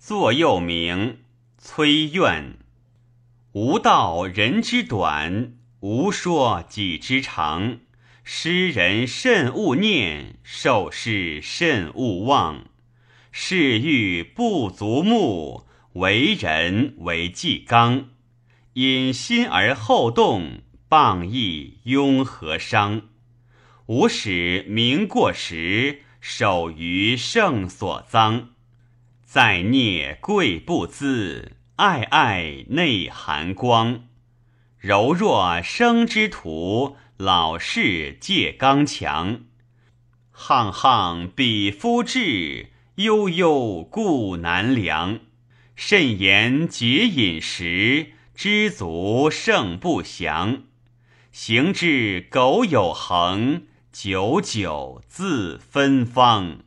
座右铭，崔苑。吾道人之短，吾说己之长。诗人慎勿念，受事慎勿忘。事欲不足目，为人为纪纲。因心而后动，谤亦庸何伤？吾使名过时，守于圣所臧。在孽贵不资，爱爱内含光。柔弱生之徒，老士戒刚强。沆沆比夫志，悠悠故难量。慎言节饮食。知足胜不祥，行至苟有恒，久久自芬芳。